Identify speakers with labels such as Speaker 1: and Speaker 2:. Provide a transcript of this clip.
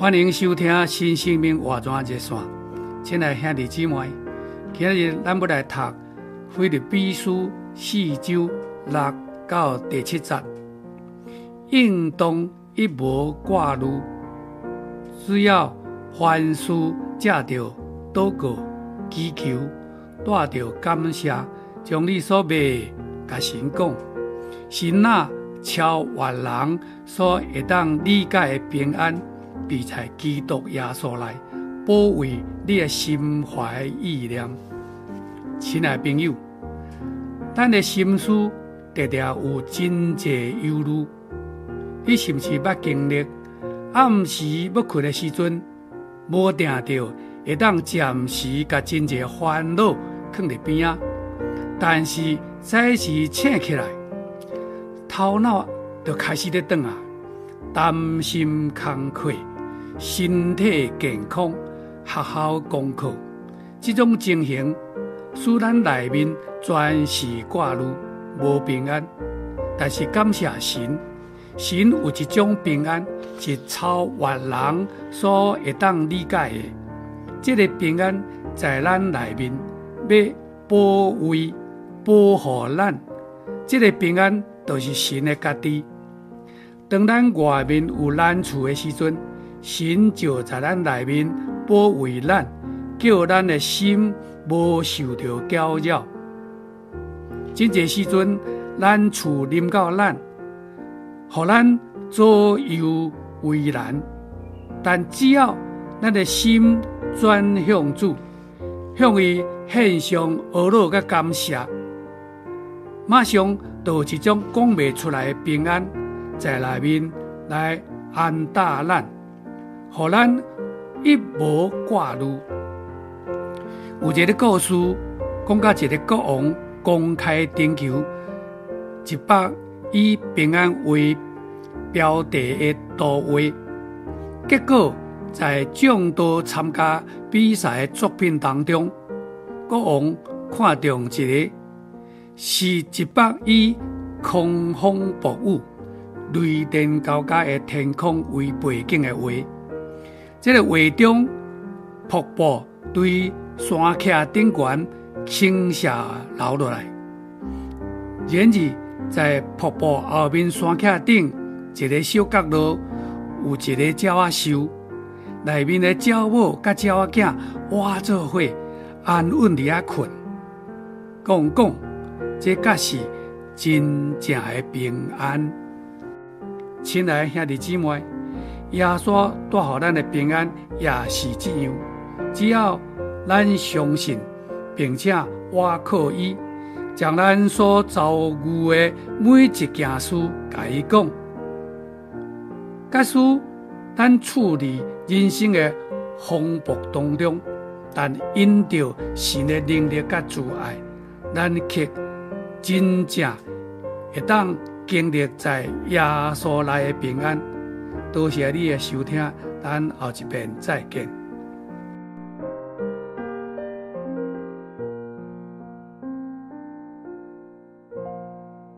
Speaker 1: 欢迎收听新生命活泉热线，亲爱兄弟姊妹，今日咱要来读《腓立比书》四章六到第七节，应当一无挂虑，只要凡事借着祷告、祈求，带着感谢，将你所买甲神讲，神哪超越人所会当理解的平安。必在基督耶稣内保卫你的心怀意念，亲爱朋友，咱的心思常常有真济忧虑。你是不是捌经历暗时要困的时阵，无定着会当暂时甲真济烦恼放伫边啊？但是早时醒起来，头脑就开始在转啊，担心慷慨。身体健康，学校功课，这种情形使咱内面全是挂虑、无平安。但是感谢神，神有一种平安是超越人所会当理解的。这个平安在咱内面要保卫、保护咱。这个平安都是神的家己。当咱外面有难处的时阵，神就在咱内面保卫咱，叫咱的心无受到搅扰。真济时阵，咱厝临到咱，互咱左右为难。但只要咱的心转向主，向伊献上懊恼甲感谢，马上就一种讲不出来的平安在内面来安搭咱。互咱一无挂虑。有一个故事，讲到一个国王公开征求一百以平安为标题的图画，结果在众多参加比赛的作品当中，国王看中一个是一百以狂风暴雨、雷电交加的天空为背景的画。这个画中，瀑布对山墙顶悬倾泻流落来。然而，在瀑布后面山墙顶一个小角落，有一个鸟仔兽，内面的鸟母甲鸟仔囝活做伙，安稳地啊困。讲讲，这才是真正的平安。亲爱的兄弟姊妹。耶稣带予咱的平安也是这样，只要咱相信，并且倚靠伊，将咱所遭遇的每一件事甲伊讲，假使咱处理人生的风暴当中，但因着神的能力甲慈爱，咱却真正会当经历在耶稣内的平安。多谢你的收听，咱后一遍再见。